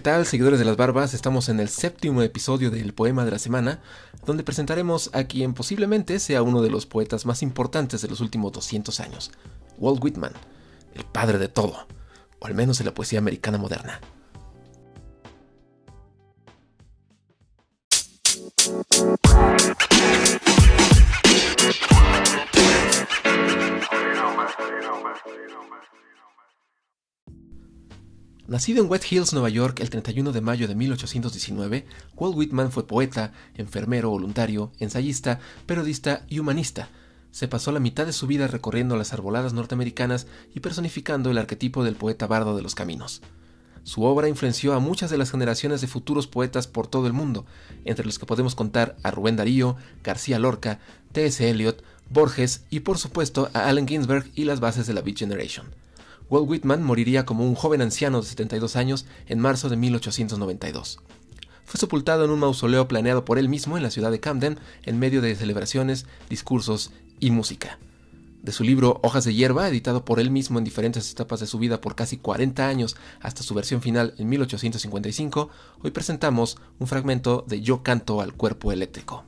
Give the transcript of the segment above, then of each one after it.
¿Qué tal, seguidores de las barbas? Estamos en el séptimo episodio del Poema de la Semana, donde presentaremos a quien posiblemente sea uno de los poetas más importantes de los últimos 200 años, Walt Whitman, el padre de todo, o al menos de la poesía americana moderna. Nacido en West Hills, Nueva York, el 31 de mayo de 1819, Walt Whitman fue poeta, enfermero voluntario, ensayista, periodista y humanista. Se pasó la mitad de su vida recorriendo las arboladas norteamericanas y personificando el arquetipo del poeta bardo de los caminos. Su obra influenció a muchas de las generaciones de futuros poetas por todo el mundo, entre los que podemos contar a Rubén Darío, García Lorca, T.S. Eliot, Borges y por supuesto a Allen Ginsberg y las bases de la Beat Generation. Walt Whitman moriría como un joven anciano de 72 años en marzo de 1892. Fue sepultado en un mausoleo planeado por él mismo en la ciudad de Camden en medio de celebraciones, discursos y música. De su libro Hojas de hierba, editado por él mismo en diferentes etapas de su vida por casi 40 años hasta su versión final en 1855, hoy presentamos un fragmento de Yo canto al cuerpo eléctrico.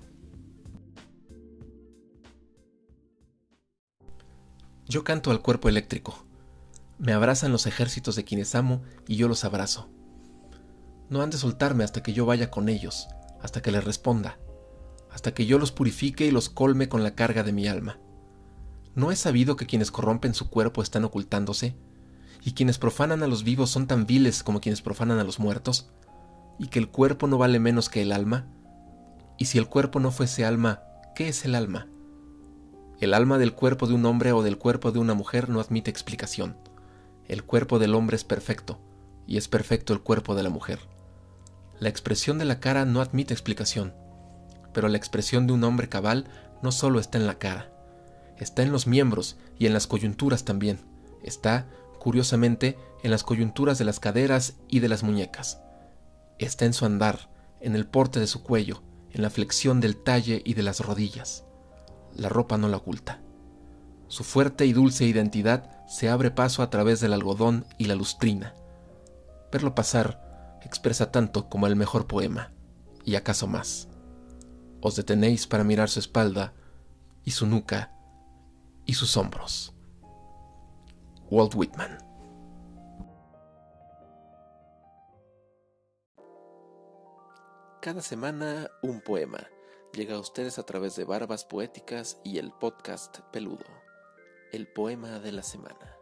Yo canto al cuerpo eléctrico me abrazan los ejércitos de quienes amo y yo los abrazo. No han de soltarme hasta que yo vaya con ellos, hasta que les responda, hasta que yo los purifique y los colme con la carga de mi alma. ¿No he sabido que quienes corrompen su cuerpo están ocultándose? ¿Y quienes profanan a los vivos son tan viles como quienes profanan a los muertos? ¿Y que el cuerpo no vale menos que el alma? ¿Y si el cuerpo no fuese alma, qué es el alma? El alma del cuerpo de un hombre o del cuerpo de una mujer no admite explicación. El cuerpo del hombre es perfecto, y es perfecto el cuerpo de la mujer. La expresión de la cara no admite explicación, pero la expresión de un hombre cabal no solo está en la cara, está en los miembros y en las coyunturas también, está, curiosamente, en las coyunturas de las caderas y de las muñecas, está en su andar, en el porte de su cuello, en la flexión del talle y de las rodillas. La ropa no la oculta. Su fuerte y dulce identidad se abre paso a través del algodón y la lustrina. Verlo pasar expresa tanto como el mejor poema, y acaso más. Os detenéis para mirar su espalda, y su nuca, y sus hombros. Walt Whitman. Cada semana un poema llega a ustedes a través de Barbas Poéticas y el podcast Peludo el poema de la semana.